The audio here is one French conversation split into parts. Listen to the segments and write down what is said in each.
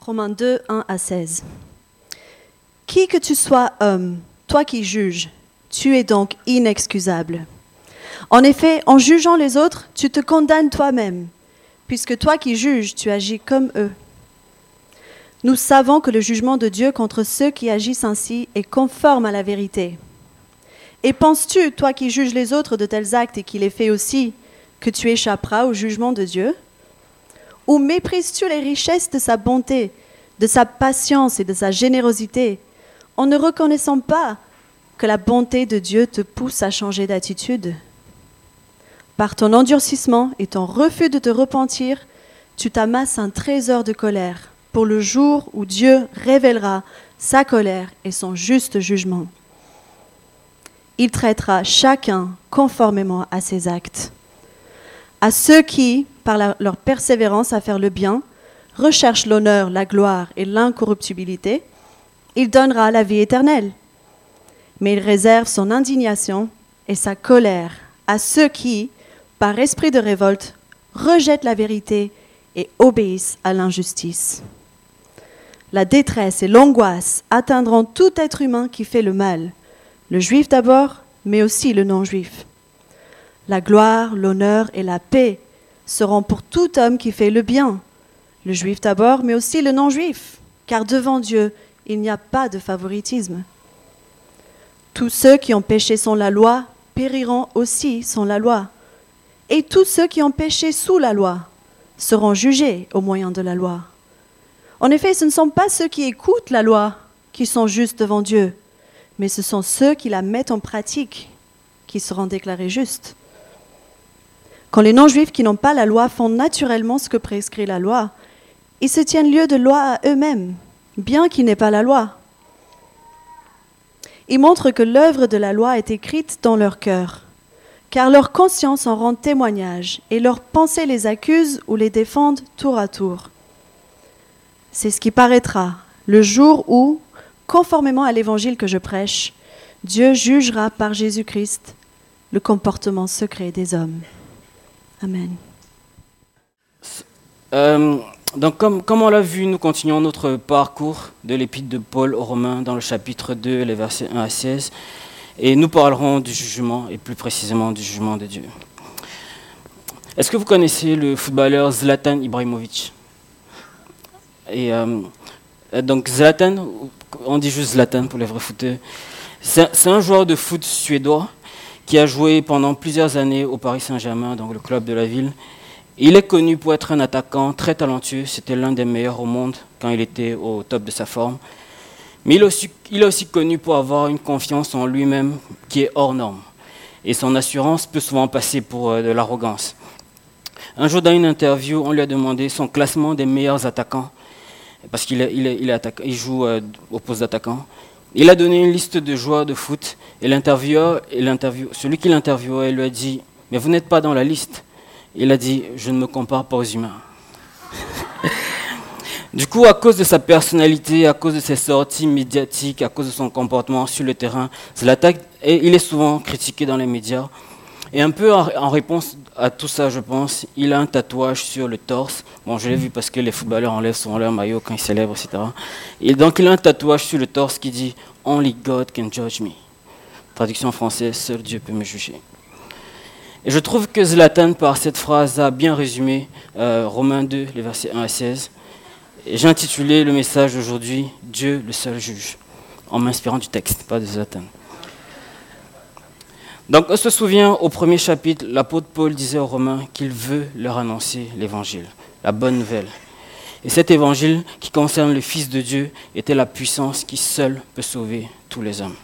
Romains 2, 1 à 16. Qui que tu sois homme, toi qui juges, tu es donc inexcusable. En effet, en jugeant les autres, tu te condamnes toi-même, puisque toi qui juges, tu agis comme eux. Nous savons que le jugement de Dieu contre ceux qui agissent ainsi est conforme à la vérité. Et penses-tu, toi qui juges les autres de tels actes et qui les fais aussi, que tu échapperas au jugement de Dieu? Ou méprises-tu les richesses de sa bonté, de sa patience et de sa générosité, en ne reconnaissant pas que la bonté de Dieu te pousse à changer d'attitude? Par ton endurcissement et ton refus de te repentir, tu t'amasses un trésor de colère pour le jour où Dieu révélera sa colère et son juste jugement. Il traitera chacun conformément à ses actes. À ceux qui, par leur persévérance à faire le bien, recherchent l'honneur, la gloire et l'incorruptibilité, il donnera la vie éternelle. Mais il réserve son indignation et sa colère à ceux qui, par esprit de révolte, rejettent la vérité et obéissent à l'injustice la détresse et l'angoisse atteindront tout être humain qui fait le mal, le juif d'abord, mais aussi le non-juif. La gloire, l'honneur et la paix seront pour tout homme qui fait le bien, le juif d'abord, mais aussi le non-juif, car devant Dieu, il n'y a pas de favoritisme. Tous ceux qui ont péché sans la loi périront aussi sans la loi, et tous ceux qui ont péché sous la loi seront jugés au moyen de la loi. En effet, ce ne sont pas ceux qui écoutent la loi qui sont justes devant Dieu, mais ce sont ceux qui la mettent en pratique qui seront déclarés justes. Quand les non-juifs qui n'ont pas la loi font naturellement ce que prescrit la loi, ils se tiennent lieu de loi à eux-mêmes, bien qu'ils n'aient pas la loi. Ils montrent que l'œuvre de la loi est écrite dans leur cœur, car leur conscience en rend témoignage et leurs pensées les accusent ou les défendent tour à tour c'est ce qui paraîtra le jour où, conformément à l'évangile que je prêche, Dieu jugera par Jésus-Christ le comportement secret des hommes. Amen. Euh, donc comme, comme on l'a vu, nous continuons notre parcours de l'épître de Paul aux Romains dans le chapitre 2, les versets 1 à 16, et nous parlerons du jugement, et plus précisément du jugement de Dieu. Est-ce que vous connaissez le footballeur Zlatan Ibrahimovic? Et euh, donc Zlatan, on dit juste Zlatan pour les vrais footeux, c'est un joueur de foot suédois qui a joué pendant plusieurs années au Paris Saint-Germain, donc le club de la ville. Il est connu pour être un attaquant très talentueux, c'était l'un des meilleurs au monde quand il était au top de sa forme. Mais il est aussi, connu pour avoir une confiance en lui-même qui est hors norme. Et son assurance peut souvent passer pour euh, de l'arrogance. Un jour dans une interview, on lui a demandé son classement des meilleurs attaquants parce qu'il il joue euh, au poste d'attaquant. Il a donné une liste de joueurs de foot et l'intervieweur, celui qui l'interviewait lui a dit Mais vous n'êtes pas dans la liste. Il a dit Je ne me compare pas aux humains. du coup, à cause de sa personnalité, à cause de ses sorties médiatiques, à cause de son comportement sur le terrain, et il est souvent critiqué dans les médias. Et un peu en, réponse à tout ça, je pense, il a un tatouage sur le torse. Bon, je l'ai vu parce que les footballeurs enlèvent souvent leur maillot quand ils célèbrent, etc. Et donc, il a un tatouage sur le torse qui dit Only God can judge me. Traduction française Seul Dieu peut me juger. Et je trouve que Zlatan, par cette phrase, a bien résumé euh, Romains 2, les versets 1 à 16. J'ai intitulé le message d'aujourd'hui Dieu le seul juge, en m'inspirant du texte, pas de Zlatan. Donc on se souvient au premier chapitre, l'apôtre Paul disait aux Romains qu'il veut leur annoncer l'évangile, la bonne nouvelle. Et cet évangile qui concerne le Fils de Dieu était la puissance qui seule peut sauver tous les hommes.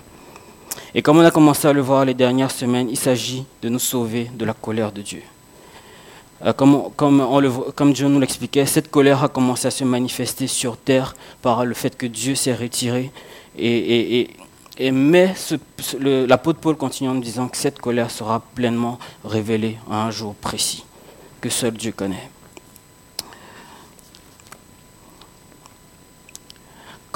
Et comme on a commencé à le voir les dernières semaines, il s'agit de nous sauver de la colère de Dieu. Euh, comme, comme, on le, comme Dieu nous l'expliquait, cette colère a commencé à se manifester sur terre par le fait que Dieu s'est retiré et, et et mais l'apôtre Paul continue en disant que cette colère sera pleinement révélée à un jour précis, que seul Dieu connaît.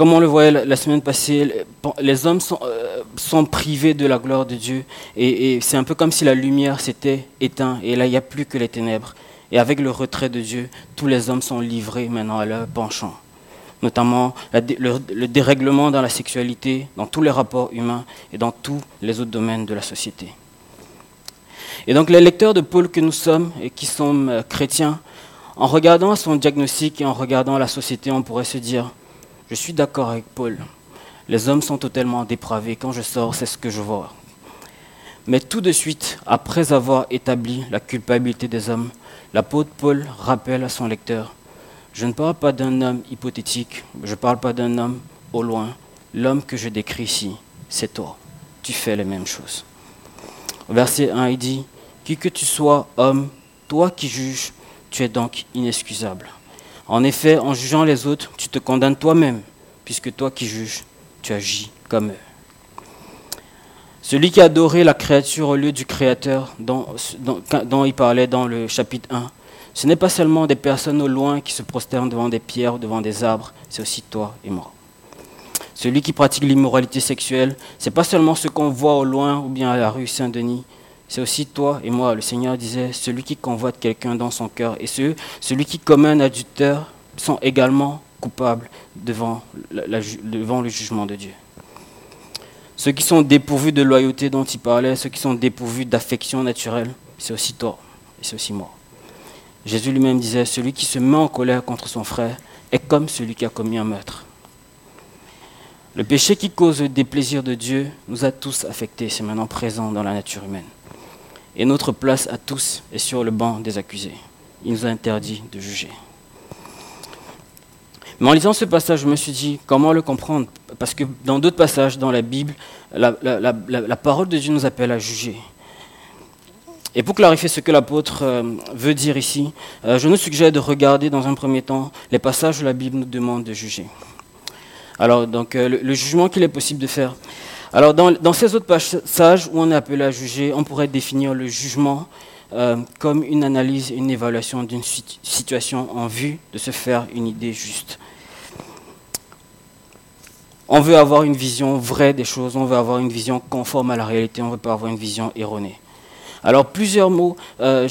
Comme on le voyait la semaine passée, les hommes sont, euh, sont privés de la gloire de Dieu. Et, et c'est un peu comme si la lumière s'était éteinte. Et là, il n'y a plus que les ténèbres. Et avec le retrait de Dieu, tous les hommes sont livrés maintenant à leur penchant. Notamment le, dérèglement dans la sexualité, dans tous les rapports humains et dans tous les autres domaines de la société. Et donc les lecteurs de Paul que nous sommes et qui sommes euh, chrétiens, en regardant son diagnostic et en regardant la société, on pourrait se dire, je suis d'accord avec Paul, les hommes sont totalement dépravés, quand je sors, c'est ce que je vois. Mais tout de suite, après avoir établi la culpabilité des hommes, l'apôtre Paul rappelle à son lecteur, je ne parle pas d'un homme hypothétique, je ne parle pas d'un homme au loin. L'homme que je décris ici, c'est toi. Tu fais les mêmes choses. Verset 1, il dit, Qui que tu sois, homme, toi qui juges, tu es donc inexcusable. En effet, en jugeant les autres, tu te condamnes toi-même, puisque toi qui juges, tu agis comme eux. Celui qui a adoré la créature au lieu du Créateur, dont, dont il parlait dans le chapitre 1, ce n'est pas seulement des personnes au loin qui se prosternent devant des pierres ou devant des arbres, c'est aussi toi et moi. Celui qui pratique l'immoralité sexuelle, ce n'est pas seulement ce qu'on voit au loin ou bien à la rue Saint-Denis, c'est aussi toi et moi. Le Seigneur disait, celui qui convoite quelqu'un dans son cœur et celui qui commet un adultère sont également coupables devant le jugement de Dieu. Ceux qui sont dépourvus de loyauté dont il parlait, ceux qui sont dépourvus d'affection naturelle, c'est aussi toi et c'est aussi moi. Jésus lui-même disait, celui qui se met en colère contre son frère est comme celui qui a commis un meurtre. Le péché qui cause des déplaisir de Dieu nous a tous affectés, c'est maintenant présent dans la nature humaine. Et notre place à tous est sur le banc des accusés. Il nous a interdit de juger. Mais en lisant ce passage, je me suis dit, comment le comprendre? Parce que dans d'autres passages dans la Bible, la, la, parole de Dieu nous appelle à juger. Et pour clarifier ce que l'apôtre euh, veut dire ici, euh, je nous suggère de regarder dans un premier temps les passages où la Bible nous demande de juger. Alors, donc, euh, le, jugement qu'il est possible de faire. Alors, dans, ces autres passages où on est appelé à juger, on pourrait définir le jugement comme une analyse, une évaluation d'une situation en vue de se faire une idée juste. On veut avoir une vision vraie des choses, on veut avoir une vision conforme à la réalité, on ne veut pas avoir une vision erronée. Alors plusieurs mots, euh,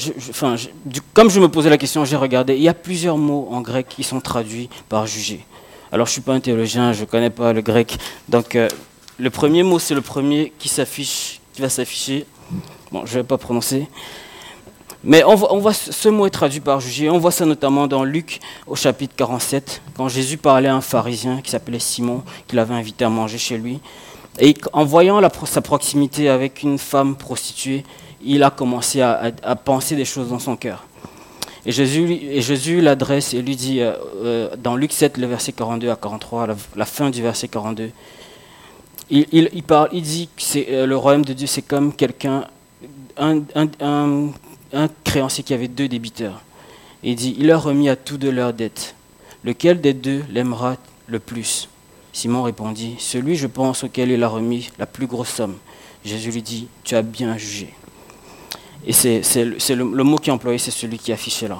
comme je me posais la question, j'ai regardé, il y a plusieurs mots en grec qui sont traduits par juger. Alors je ne suis pas un théologien, je ne connais pas le grec. Donc euh, le premier mot, c'est le premier qui s'affiche, qui va s'afficher. Bon, je ne vais pas prononcer. Mais on voit, ce mot est traduit par juger. On voit ça notamment dans Luc au chapitre 47, quand Jésus parlait à un pharisien qui s'appelait Simon, qu'il avait invité à manger chez lui. Et en voyant sa proximité avec une femme prostituée, il a commencé à, penser des choses dans son cœur. Et Jésus, l'adresse et lui dit, euh, euh, dans Luc 7, le verset 42 à 43, la, fin du verset 42, il, dit que euh, le royaume de Dieu, c'est comme quelqu'un, un, créancier qui avait deux débiteurs. il dit, il leur remis à tous de leurs dettes. Lequel des deux l'aimera le plus? Simon répondit, celui, je pense, auquel il a remis la plus grosse somme. Jésus lui dit, tu as bien jugé. Et c'est le, mot qui est employé, c'est celui qui est affiché là.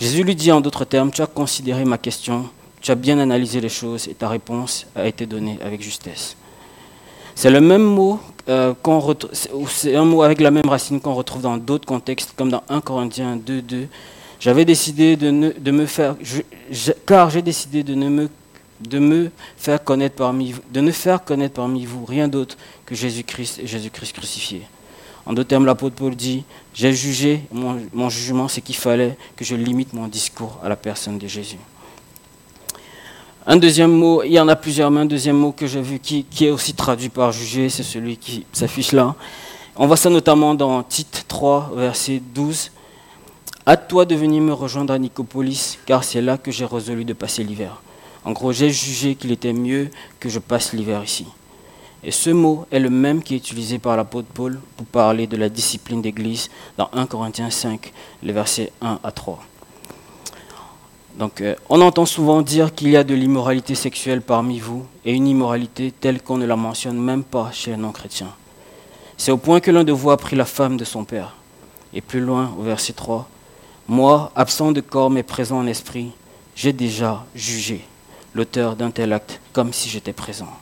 Jésus lui dit en d'autres termes, tu as considéré ma question, tu as bien analysé les choses et ta réponse a été donnée avec justesse. C'est le même mot, euh, c'est un mot avec la même racine qu'on retrouve dans d'autres contextes, comme dans 1 Corinthiens 2, 2. J'avais décidé de, de, me faire, car j'ai décidé de ne me, de me faire connaître parmi vous, de ne faire connaître parmi vous rien d'autre que Jésus-Christ et Jésus-Christ crucifié. En d'autres termes, l'apôtre Paul dit, j'ai jugé, mon, jugement, c'est qu'il fallait que je limite mon discours à la personne de Jésus. Un deuxième mot, il y en a plusieurs, mais un deuxième mot que j'ai vu qui, est aussi traduit par juger, c'est celui qui s'affiche là. On voit ça notamment dans Tite 3, verset 12. À toi de venir me rejoindre à Nicopolis, car c'est là que j'ai résolu de passer l'hiver. En gros, j'ai jugé qu'il était mieux que je passe l'hiver ici. Et ce mot est le même qui est utilisé par l'apôtre Paul pour parler de la discipline d'Église dans 1 Corinthiens 5, les versets 1 à 3. Donc, euh, on entend souvent dire qu'il y a de l'immoralité sexuelle parmi vous, et une immoralité telle qu'on ne la mentionne même pas chez les non-chrétiens. C'est au point que l'un de vous a pris la femme de son père. Et plus loin, au verset 3, Moi, absent de corps mais présent en esprit, j'ai déjà jugé l'auteur d'un tel acte comme si j'étais présent.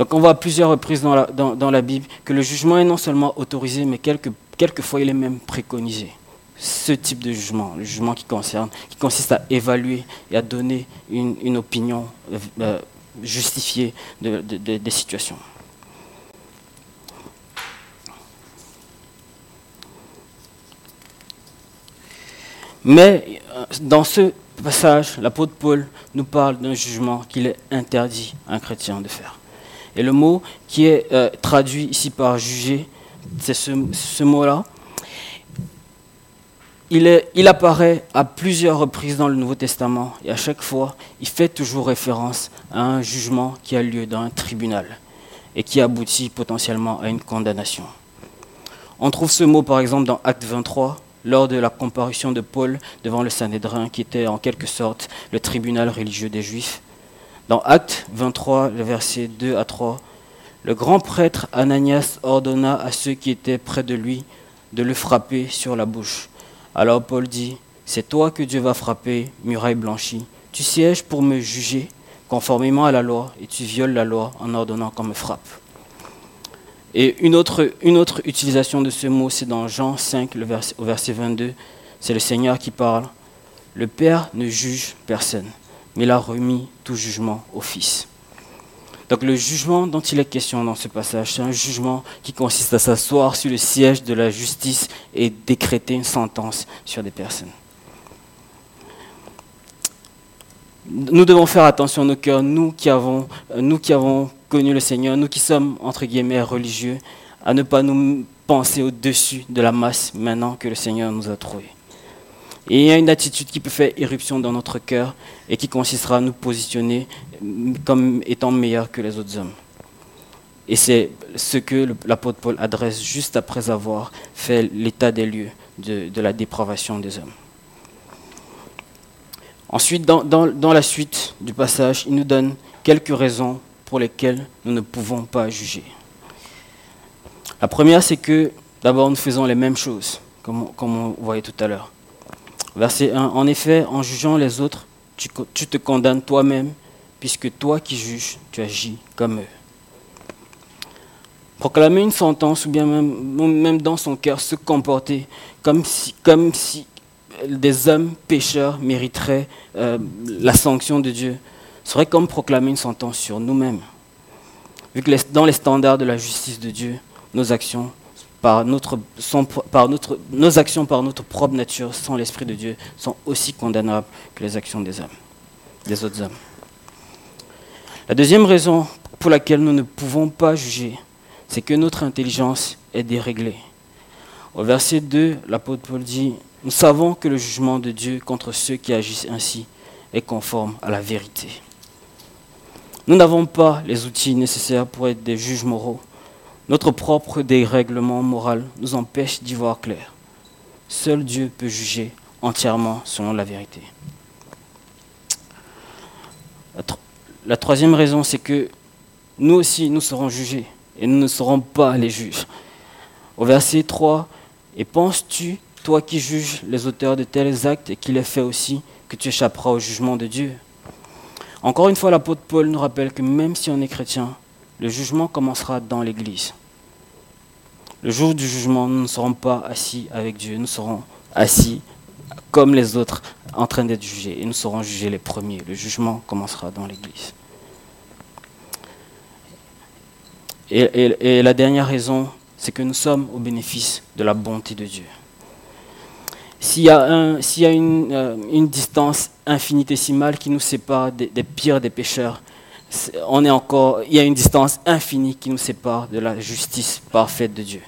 Donc on voit à plusieurs reprises dans la, Bible que le jugement est non seulement autorisé, mais quelquefois il est même préconisé. ce type de jugement, le jugement qui concerne, qui consiste à évaluer et à donner une, opinion euh, justifiée des situations. Mais euh, dans ce passage, l'apôtre Paul nous parle d'un jugement qu'il est interdit à un chrétien de faire. Et le mot qui est euh, traduit ici par juger, c'est ce, mot-là. Il, apparaît à plusieurs reprises dans le Nouveau Testament et à chaque fois, il fait toujours référence à un jugement qui a lieu dans un tribunal et qui aboutit potentiellement à une condamnation. On trouve ce mot par exemple dans Acte 23 lors de la comparution de Paul devant le Sanhédrin, qui était en quelque sorte le tribunal religieux des Juifs. Dans Acte 23, le verset 2 à 3, le grand prêtre Ananias ordonna à ceux qui étaient près de lui de le frapper sur la bouche. Alors Paul dit, C'est toi que Dieu va frapper, muraille blanchie. Tu sièges pour me juger conformément à la loi, et tu violes la loi en ordonnant qu'on me frappe. Et une autre, utilisation de ce mot, c'est dans Jean 5, le verset, au verset 22. C'est le Seigneur qui parle. Le Père ne juge personne, mais il a remis tout jugement au Fils. Donc le jugement dont il est question dans ce passage, c'est un jugement qui consiste à s'asseoir sur le siège de la justice et décréter une sentence sur des personnes. Nous devons faire attention à nos cœurs, nous qui avons, nous qui avons connu le Seigneur, nous qui sommes, entre guillemets, religieux, à ne pas nous penser au-dessus de la masse maintenant que le Seigneur nous a trouvés. Et il y a une attitude qui peut faire éruption dans notre cœur et qui consistera à nous positionner comme étant meilleurs que les autres hommes. Et c'est ce que l'apôtre Paul adresse juste après avoir fait l'état des lieux de, la dépravation des hommes. Ensuite, dans, la suite du passage, il nous donne quelques raisons pour lesquels nous ne pouvons pas juger. La première, c'est que d'abord nous faisons les mêmes choses, comme, on voyait tout à l'heure. Verset 1, en effet, en jugeant les autres, tu, te condamnes toi-même, puisque toi qui juges, tu agis comme eux. Proclamer une sentence, ou bien même, dans son cœur se comporter comme si, comme si des hommes pécheurs mériteraient euh, la sanction de Dieu, serait comme proclamer une sentence sur nous-mêmes. Vu que dans les standards de la justice de Dieu, nos actions par nos actions par notre propre nature, sans l'Esprit de Dieu, sont aussi condamnables que les actions des des autres hommes. La deuxième raison pour laquelle nous ne pouvons pas juger, c'est que notre intelligence est déréglée. Au verset 2, l'apôtre Paul dit, Nous savons que le jugement de Dieu contre ceux qui agissent ainsi est conforme à la vérité. Nous n'avons pas les outils nécessaires pour être des juges moraux. Notre propre dérèglement moral nous empêche d'y voir clair. Seul Dieu peut juger entièrement selon la vérité. La, troisième raison, c'est que nous aussi, nous serons jugés et nous ne serons pas les juges. Au verset 3, Et penses-tu, toi qui juges les auteurs de tels actes et qui les fais aussi, que tu échapperas au jugement de Dieu? Encore une fois, l'apôtre Paul nous rappelle que même si on est chrétien, le jugement commencera dans l'Église. Le jour du jugement, nous ne serons pas assis avec Dieu, nous serons assis comme les autres en train d'être jugés et nous serons jugés les premiers. Le jugement commencera dans l'Église. Et, la dernière raison, c'est que nous sommes au bénéfice de la bonté de Dieu. S'il y a, euh, une, distance infinitésimale qui nous sépare des, pires des pécheurs, on est encore, il y a une distance infinie qui nous sépare de la justice parfaite de Dieu.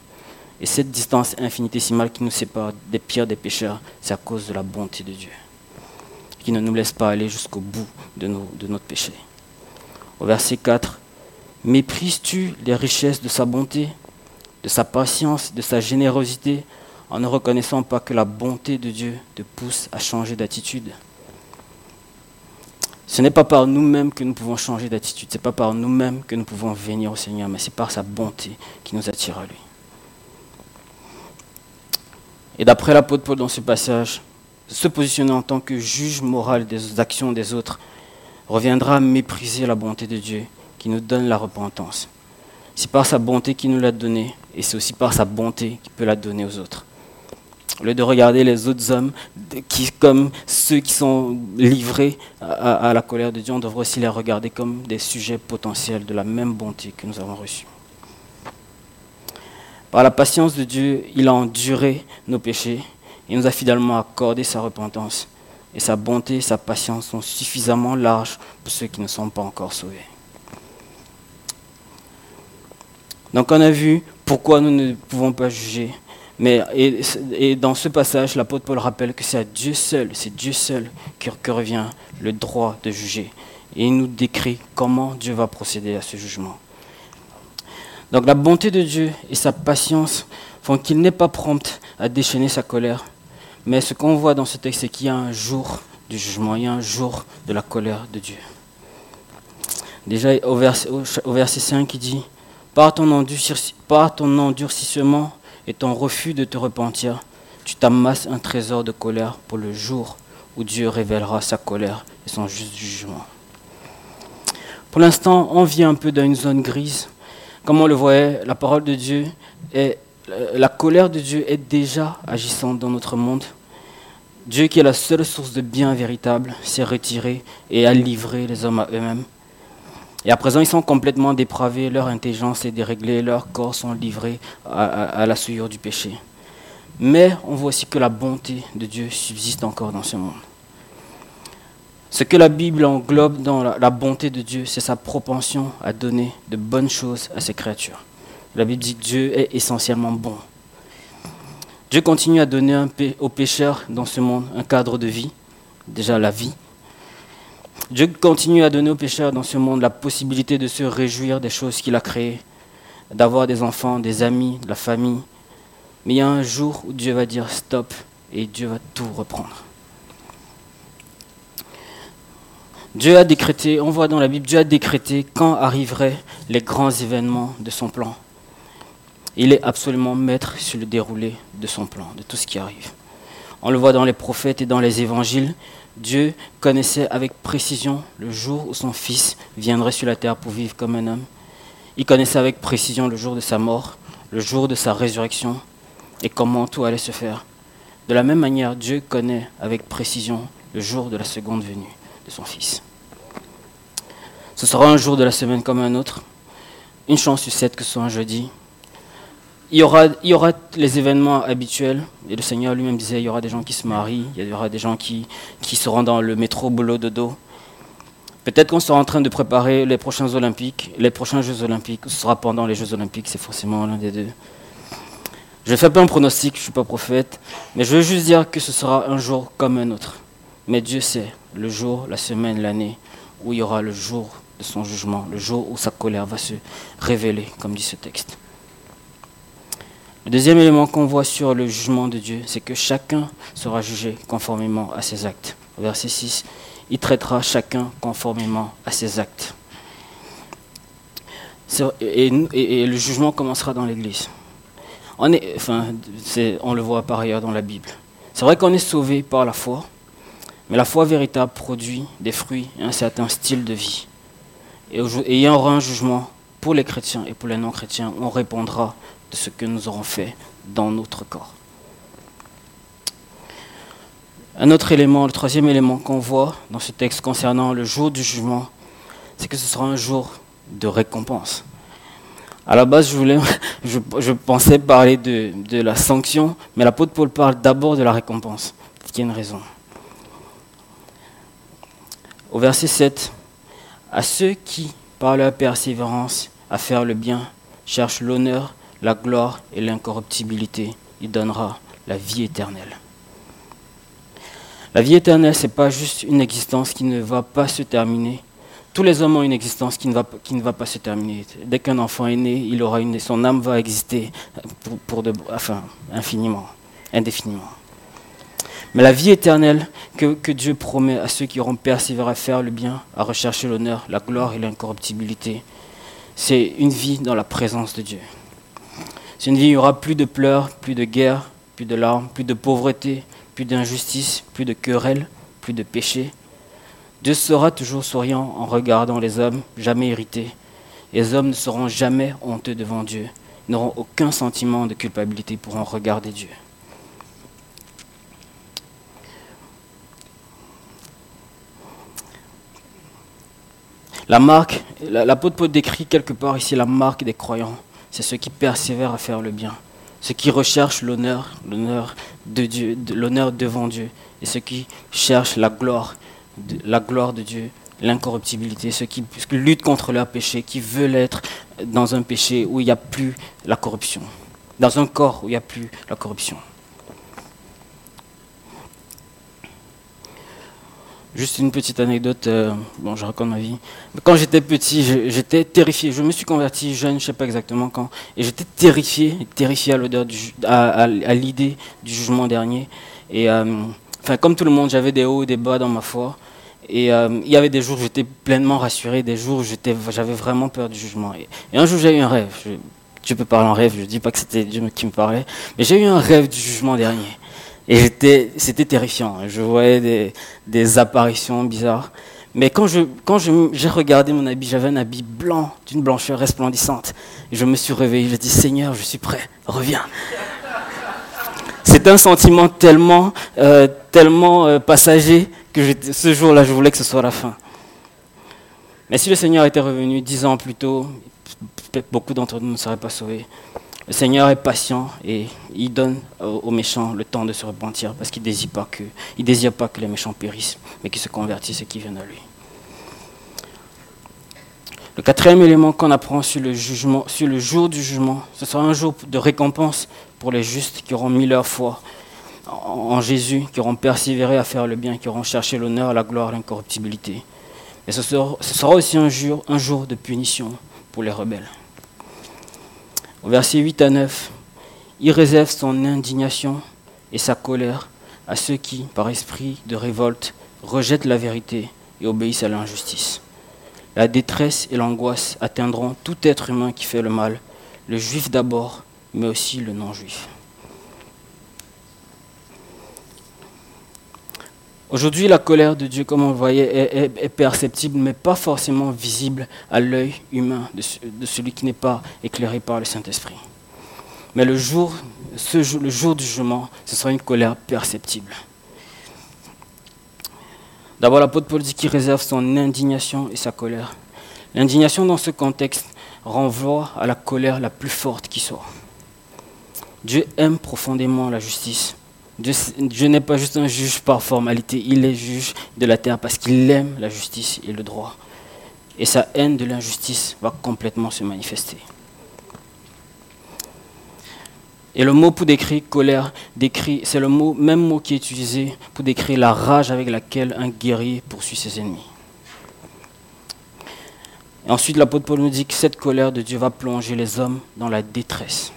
Et cette distance infinitésimale qui nous sépare des pires des pécheurs, c'est à cause de la bonté de Dieu, qui ne nous laisse pas aller jusqu'au bout de, de notre péché. Au verset 4, Méprises-tu les richesses de sa bonté, de sa patience, de sa générosité, en ne reconnaissant pas que la bonté de Dieu te pousse à changer d'attitude? Ce n'est pas par nous-mêmes que nous pouvons changer d'attitude, ce n'est pas par nous-mêmes que nous pouvons venir au Seigneur, mais c'est par sa bonté qui nous attire à lui. Et d'après l'apôtre Paul dans ce passage, se positionner en tant que juge moral des actions des autres reviendra à mépriser la bonté de Dieu qui nous donne la repentance. C'est par sa bonté qu'il nous l'a donnée et c'est aussi par sa bonté qu'il peut la donner aux autres. Au lieu de regarder les autres hommes qui, comme ceux qui sont livrés à, à la colère de Dieu, on devrait aussi les regarder comme des sujets potentiels de la même bonté que nous avons reçue. Par la patience de Dieu, il a enduré nos péchés et nous a fidèlement accordé sa repentance. Et sa bonté et sa patience sont suffisamment larges pour ceux qui ne sont pas encore sauvés. Donc on a vu pourquoi nous ne pouvons pas juger. Mais, et, dans ce passage, l'apôtre Paul rappelle que c'est à Dieu seul, c'est Dieu seul que, revient le droit de juger. Et il nous décrit comment Dieu va procéder à ce jugement. Donc la bonté de Dieu et sa patience font qu'il n'est pas prompt à déchaîner sa colère. Mais ce qu'on voit dans ce texte, c'est qu'il y a un jour du jugement, il y a un jour de la colère de Dieu. Déjà au au verset 5, il dit, par ton, endurcissement et ton refus de te repentir, tu t'amasses un trésor de colère pour le jour où Dieu révélera sa colère et son juste jugement. Pour l'instant, on vit un peu dans une zone grise. Comme on le voyait, la parole de Dieu est la colère de Dieu est déjà agissante dans notre monde. Dieu, qui est la seule source de bien véritable, s'est retiré et a livré les hommes à eux-mêmes. Et à présent, ils sont complètement dépravés, leur intelligence est déréglée, leurs corps sont livrés à, la souillure du péché. Mais on voit aussi que la bonté de Dieu subsiste encore dans ce monde. Ce que la Bible englobe dans la, bonté de Dieu, c'est sa propension à donner de bonnes choses à ses créatures. La Bible dit que Dieu est essentiellement bon. Dieu continue à donner aux pécheurs dans ce monde un cadre de vie, déjà la vie, Dieu continue à donner aux pécheurs dans ce monde la possibilité de se réjouir des choses qu'il a créées, d'avoir des enfants, des amis, de la famille. Mais il y a un jour où Dieu va dire stop et Dieu va tout reprendre. Dieu a décrété, on voit dans la Bible, Dieu a décrété quand arriveraient les grands événements de son plan. Il est absolument maître sur le déroulé de son plan, de tout ce qui arrive. On le voit dans les prophètes et dans les évangiles. Dieu connaissait avec précision le jour où son Fils viendrait sur la terre pour vivre comme un homme. Il connaissait avec précision le jour de sa mort, le jour de sa résurrection et comment tout allait se faire. De la même manière, Dieu connaît avec précision le jour de la seconde venue de son Fils. Ce sera un jour de la semaine comme un autre. Une chance sur sept que ce soit un jeudi, il y, aura, les événements habituels. Et le Seigneur lui-même disait il y aura des gens qui se marient, il y aura des gens qui, qui seront dans le métro boulot dodo. Peut-être qu'on sera en train de préparer les prochains Olympiques, les prochains Jeux Olympiques. Ce sera pendant les Jeux Olympiques, c'est forcément l'un des deux. Je ne fais pas un pronostic, je ne suis pas prophète, mais je veux juste dire que ce sera un jour comme un autre. Mais Dieu sait le jour, la semaine, l'année où il y aura le jour de son jugement, le jour où sa colère va se révéler, comme dit ce texte. Le deuxième élément qu'on voit sur le jugement de Dieu, c'est que chacun sera jugé conformément à ses actes. verset 6, il traitera chacun conformément à ses actes. Et, le jugement commencera dans l'Église. On, on le voit par ailleurs dans la Bible. C'est vrai qu'on est sauvé par la foi, mais la foi véritable produit des fruits et un certain style de vie. Et il y aura un jugement pour les chrétiens et pour les non-chrétiens. On répondra de ce que nous aurons fait dans notre corps. Un autre élément, le troisième élément qu'on voit dans ce texte concernant le jour du jugement, c'est que ce sera un jour de récompense. À la base, je, voulais, je, pensais parler de, de, la sanction, mais l'apôtre Paul parle d'abord de la récompense. Il y a une raison. Au verset 7, à ceux qui, par leur persévérance à faire le bien, cherchent l'honneur la gloire et l'incorruptibilité. Il donnera la vie éternelle. La vie éternelle, ce n'est pas juste une existence qui ne va pas se terminer. Tous les hommes ont une existence qui ne va, pas se terminer. Dès qu'un enfant est né, il aura une, son âme va exister pour, de, enfin, infiniment, indéfiniment. Mais la vie éternelle que, que, Dieu promet à ceux qui auront persévéré à faire le bien, à rechercher l'honneur, la gloire et l'incorruptibilité, c'est une vie dans la présence de Dieu. C'est une vie il n'y aura plus de pleurs, plus de guerre, plus de larmes, plus de pauvreté, plus d'injustice, plus de querelles, plus de péchés. Dieu sera toujours souriant en regardant les hommes, jamais irrités. Les hommes ne seront jamais honteux devant Dieu, n'auront aucun sentiment de culpabilité pour en regarder Dieu. La marque, l'apôtre Paul décrit quelque part ici la marque des croyants. C'est ceux qui persévèrent à faire le bien, ceux qui recherchent l'honneur, l'honneur de Dieu, l'honneur devant Dieu, et ceux qui cherchent la gloire, la gloire de Dieu, l'incorruptibilité, ceux qui, luttent contre leur péché, qui veulent être dans un péché où il n'y a plus la corruption, dans un corps où il n'y a plus la corruption. Juste une petite anecdote, euh, bon, je raconte ma vie. Quand j'étais petit, j'étais terrifié. Je me suis converti jeune, je ne sais pas exactement quand, et j'étais terrifié, terrifié à l'odeur, à, l'idée du jugement dernier. Et euh, comme tout le monde, j'avais des hauts et des bas dans ma foi. Et euh, il y avait des jours où j'étais pleinement rassuré, des jours où j'avais vraiment peur du jugement. Et, un jour, j'ai eu un rêve. tu peux parler en rêve, je ne dis pas que c'était Dieu qui me parlait, mais j'ai eu un rêve du jugement dernier. Et c'était terrifiant. Je voyais des, apparitions bizarres. Mais quand j'ai regardé mon habit, j'avais un habit blanc, d'une blancheur resplendissante. Je me suis réveillé, j'ai dit Seigneur, je suis prêt, reviens. C'est un sentiment tellement, euh, tellement euh, passager que ce jour-là, je voulais que ce soit la fin. Mais si le Seigneur était revenu dix ans plus tôt, beaucoup d'entre nous ne seraient pas sauvés. Le Seigneur est patient et il donne aux méchants le temps de se repentir parce qu'il ne désire, pas que, les méchants périssent, mais qu'ils se convertissent et qu'ils viennent à lui. Le quatrième élément qu'on apprend sur le, jugement, sur le jour du jugement, ce sera un jour de récompense pour les justes qui auront mis leur foi en Jésus, qui auront persévéré à faire le bien, qui auront cherché l'honneur, la gloire, l'incorruptibilité. Et ce sera, aussi un jour de punition pour les rebelles. Au verset 8 à 9, il réserve son indignation et sa colère à ceux qui, par esprit de révolte, rejettent la vérité et obéissent à l'injustice. La détresse et l'angoisse atteindront tout être humain qui fait le mal, le juif d'abord, mais aussi le non-juif. Aujourd'hui, la colère de Dieu, comme on le voyait, est, perceptible, mais pas forcément visible à l'œil humain de, celui qui n'est pas éclairé par le Saint-Esprit. Mais le jour, ce le jour du jugement, ce sera une colère perceptible. D'abord, l'apôtre Paul dit qu'il réserve son indignation et sa colère. L'indignation dans ce contexte renvoie à la colère la plus forte qui soit. Dieu aime profondément la justice Dieu, n'est pas juste un juge par formalité, il est juge de la terre parce qu'il aime la justice et le droit. Et sa haine de l'injustice va complètement se manifester. Et le mot pour décrire colère, décrit, c'est le mot, même mot qui est utilisé pour décrire la rage avec laquelle un guerrier poursuit ses ennemis. Ensuite, l'apôtre Paul nous dit que cette colère de Dieu va plonger les hommes dans la détresse.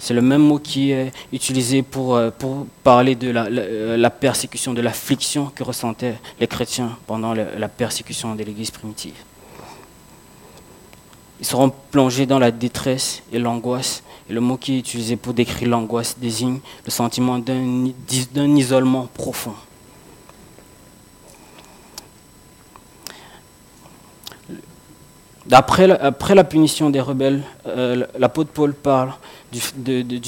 C'est le même mot qui est utilisé pour, euh, parler de euh, la, persécution, de l'affliction que ressentaient les chrétiens pendant la, persécution de l'Église primitive. Ils seront plongés dans la détresse et l'angoisse. Et le mot qui est utilisé pour décrire l'angoisse désigne le sentiment d'un isolement profond. Après la, punition des rebelles, euh, l'apôtre Paul parle du,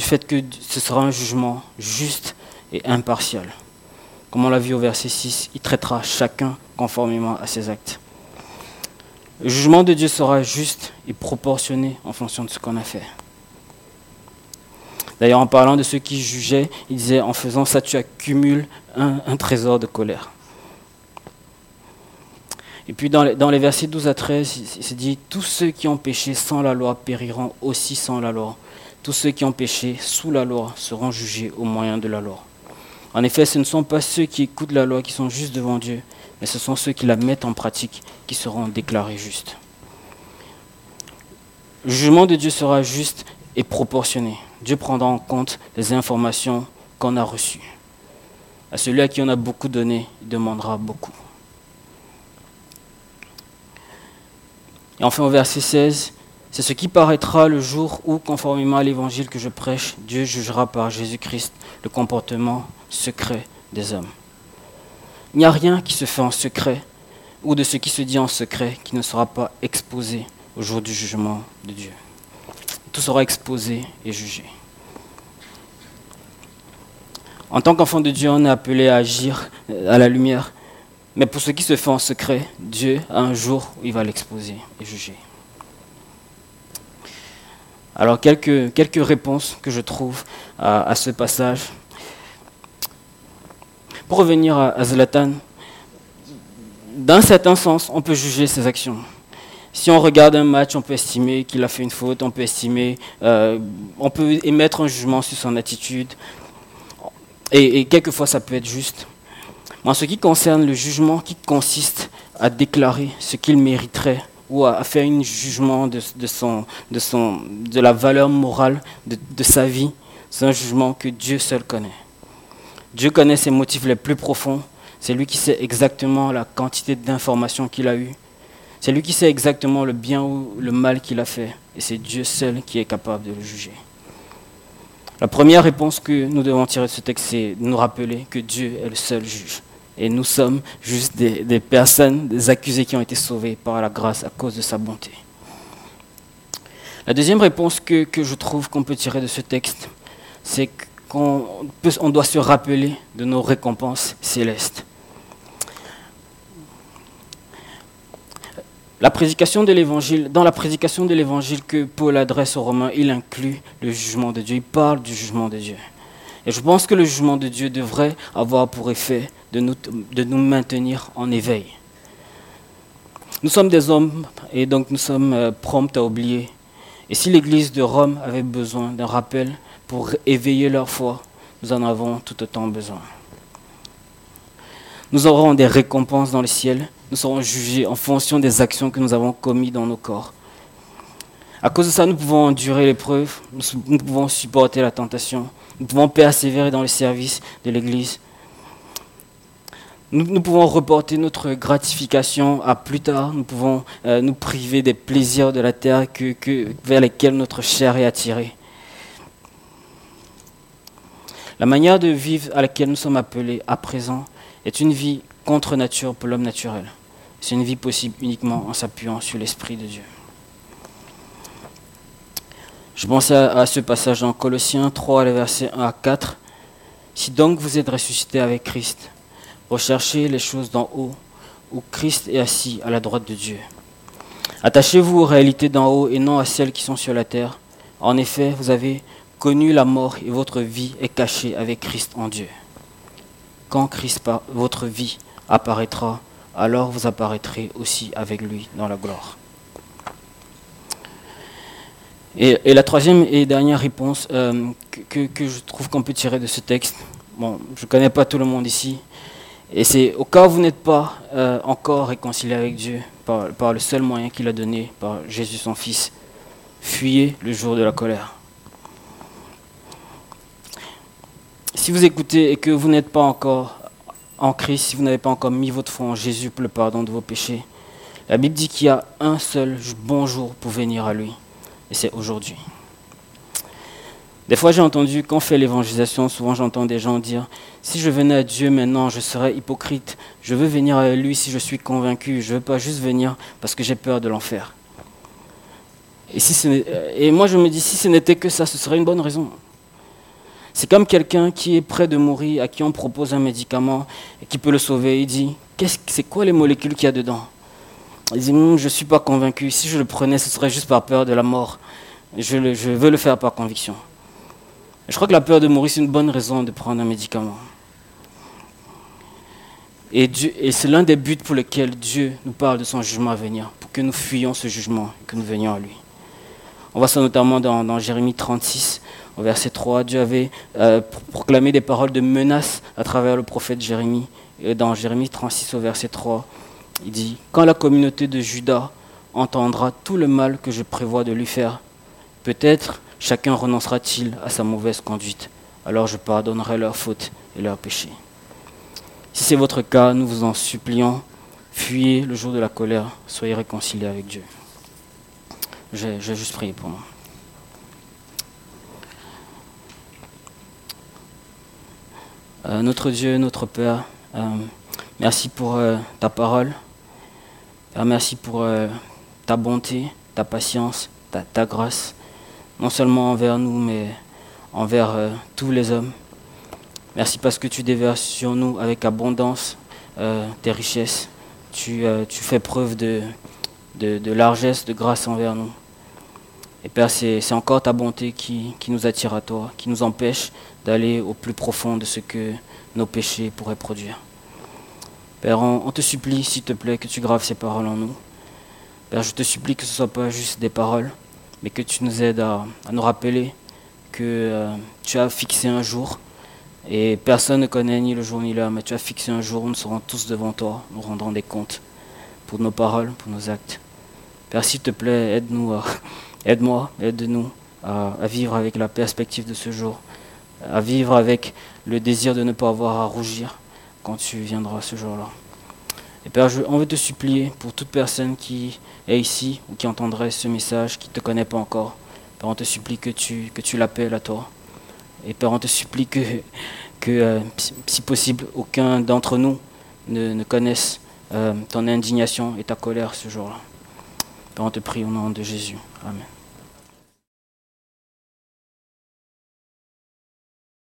fait que ce sera un jugement juste et impartial. Comme on l'a vu au verset 6, il traitera chacun conformément à ses actes. Le jugement de Dieu sera juste et proportionné en fonction de ce qu'on a fait. D'ailleurs, en parlant de ceux qui jugeaient, il disait, en faisant ça, tu accumules un trésor de colère. Et puis dans les, versets 12 à 13, il se dit, tous ceux qui ont péché sans la loi périront aussi sans la loi. Tous ceux qui ont péché sous la loi seront jugés au moyen de la loi. En effet, ce ne sont pas ceux qui écoutent la loi qui sont justes devant Dieu, mais ce sont ceux qui la mettent en pratique qui seront déclarés justes. Le jugement de Dieu sera juste et proportionné. Dieu prendra en compte les informations qu'on a reçues. À celui à qui on a beaucoup donné, il demandera beaucoup. Et enfin au verset 16, c'est ce qui paraîtra le jour où, conformément à l'évangile que je prêche, Dieu jugera par Jésus-Christ le comportement secret des hommes. Il n'y a rien qui se fait en secret ou de ce qui se dit en secret qui ne sera pas exposé au jour du jugement de Dieu. Tout sera exposé et jugé. En tant qu'enfant de Dieu, on est appelé à agir à la lumière Mais pour ce qui se fait en secret, Dieu a un jour il va l'exposer et juger. Alors quelques, réponses que je trouve à, ce passage. Pour revenir à, Zlatan, d'un certain sens, on peut juger ses actions. Si on regarde un match, on peut estimer qu'il a fait une faute, on peut estimer, euh, on peut émettre un jugement sur son attitude, et quelquefois ça peut être juste. En ce qui concerne le jugement qui consiste à déclarer ce qu'il mériterait ou à faire un jugement de, la valeur morale de, sa vie, c'est un jugement que Dieu seul connaît. Dieu connaît ses motifs les plus profonds. C'est lui qui sait exactement la quantité d'informations qu'il a eues. C'est lui qui sait exactement le bien ou le mal qu'il a fait. Et c'est Dieu seul qui est capable de le juger. La première réponse que nous devons tirer de ce texte, c'est nous rappeler que Dieu est le seul juge. Et nous sommes juste des, personnes, des accusés qui ont été sauvés par la grâce à cause de sa bonté. La deuxième réponse que, je trouve qu'on peut tirer de ce texte, c'est qu'on on doit se rappeler de nos récompenses célestes. La prédication de l'évangile, dans la prédication de l'évangile que Paul adresse aux Romains, il inclut le jugement de Dieu. Il parle du jugement de Dieu. Et je pense que le jugement de Dieu devrait avoir pour effet de nous, maintenir en éveil. Nous sommes des hommes et donc nous sommes euh, prompts à oublier. Et si l'Église de Rome avait besoin d'un rappel pour éveiller leur foi, nous en avons tout autant besoin. Nous aurons des récompenses dans le ciel. Nous serons jugés en fonction des actions que nous avons commises dans nos corps. À cause de ça, nous pouvons endurer l'épreuve, nous pouvons supporter la tentation, nous pouvons persévérer dans le service de l'Église. Nous, pouvons reporter notre gratification à plus tard. Nous pouvons euh, nous priver des plaisirs de la terre vers lesquels notre chair est attirée. La manière de vivre à laquelle nous sommes appelés à présent est une vie contre nature pour l'homme naturel. C'est une vie possible uniquement en s'appuyant sur l'Esprit de Dieu. Je pensais à, ce passage dans Colossiens 3, les versets 1 à 4. Si donc vous êtes ressuscité avec Christ, recherchez les choses d'en haut, où Christ est assis à la droite de Dieu. Attachez-vous aux réalités d'en haut et non à celles qui sont sur la terre. En effet, vous avez connu la mort et votre vie est cachée avec Christ en Dieu. Quand Christ, votre vie, apparaîtra, alors vous apparaîtrez aussi avec lui dans la gloire. Et, la troisième et dernière réponse euh, que, je trouve qu'on peut tirer de ce texte, bon, je ne connais pas tout le monde ici, et c'est au cas où vous n'êtes pas euh, encore réconcilié avec Dieu par, par le seul moyen qu'il a donné, par Jésus son Fils, fuyez le jour de la colère. Si vous écoutez et que vous n'êtes pas encore en Christ, si vous n'avez pas encore mis votre foi en Jésus pour le pardon de vos péchés, la Bible dit qu'il y a un seul bon jour pour venir à lui et c'est aujourd'hui. Des fois, j'ai entendu, quand fait l'évangélisation, souvent j'entends des gens dire Si je venais à Dieu maintenant, je serais hypocrite. Je veux venir à lui si je suis convaincu. Je ne veux pas juste venir parce que j'ai peur de l'enfer. Et moi, je me dis Si ce n'était que ça, ce serait une bonne raison. C'est comme quelqu'un qui est près de mourir, à qui on propose un médicament et qui peut le sauver. Il dit C'est quoi les molécules qu'il y a dedans? Il dit, hmm, je ne suis pas convaincu. Si je le prenais, ce serait juste par peur de la mort. Je, veux le faire par conviction. je crois que la peur de mourir, c'est une bonne raison de prendre un médicament. Et, et c'est l'un des buts pour lesquels Dieu nous parle de son jugement à venir, pour que nous fuyions ce jugement que nous venions à lui. On voit ça notamment dans, Jérémie 36, au verset 3. Dieu avait euh, proclamé des paroles de menace à travers le prophète Jérémie. Et dans Jérémie 36, au verset 3, il dit, quand la communauté de Judas entendra tout le mal que je prévois de lui faire, peut-être chacun renoncera-t-il à sa mauvaise conduite. Alors je pardonnerai leurs fautes et leurs péchés. Si c'est votre cas, nous vous en supplions, fuyez le jour de la colère, soyez réconciliés avec Dieu. Je, vais juste prier pour moi. Euh, notre Dieu, notre Père, euh, merci pour euh, ta parole. Père, merci pour euh, ta bonté, ta patience, ta, grâce, non seulement envers nous, mais envers euh, tous les hommes. Merci parce que tu déverses sur nous avec abondance euh, tes richesses. Tu, fais preuve de, largesse, de grâce envers nous. Et Père, c'est c'est encore ta bonté qui nous attire à toi, qui nous empêche d'aller au plus profond de ce que nos péchés pourraient produire. Père, on, te supplie, s'il te plaît, que tu graves ces paroles en nous. Père, je te supplie que ce ne soit pas juste des paroles, mais que tu nous aides à, nous rappeler que euh, tu as fixé un jour, et personne ne connaît ni le jour ni l'heure, mais tu as fixé un jour où nous serons tous devant toi, nous rendrons des comptes pour nos paroles, pour nos actes. Père, s'il te plaît, aide-nous, aide-moi, aide-nous à vivre avec la perspective de ce jour, à vivre avec le désir de ne pas avoir à rougir quand tu viendras ce jour-là. Et Père, je- on veut te supplier pour toute personne qui est ici ou qui entendrait ce message, qui ne te connaît pas encore. Père, on te supplie que tu, que tu l'appelles à toi. Et Père, on te supplie que, euh, si, si possible, aucun d'entre nous ne, ne connaisse euh, ton indignation et ta colère ce jour-là. Père, on te prie au nom de Jésus. Amen.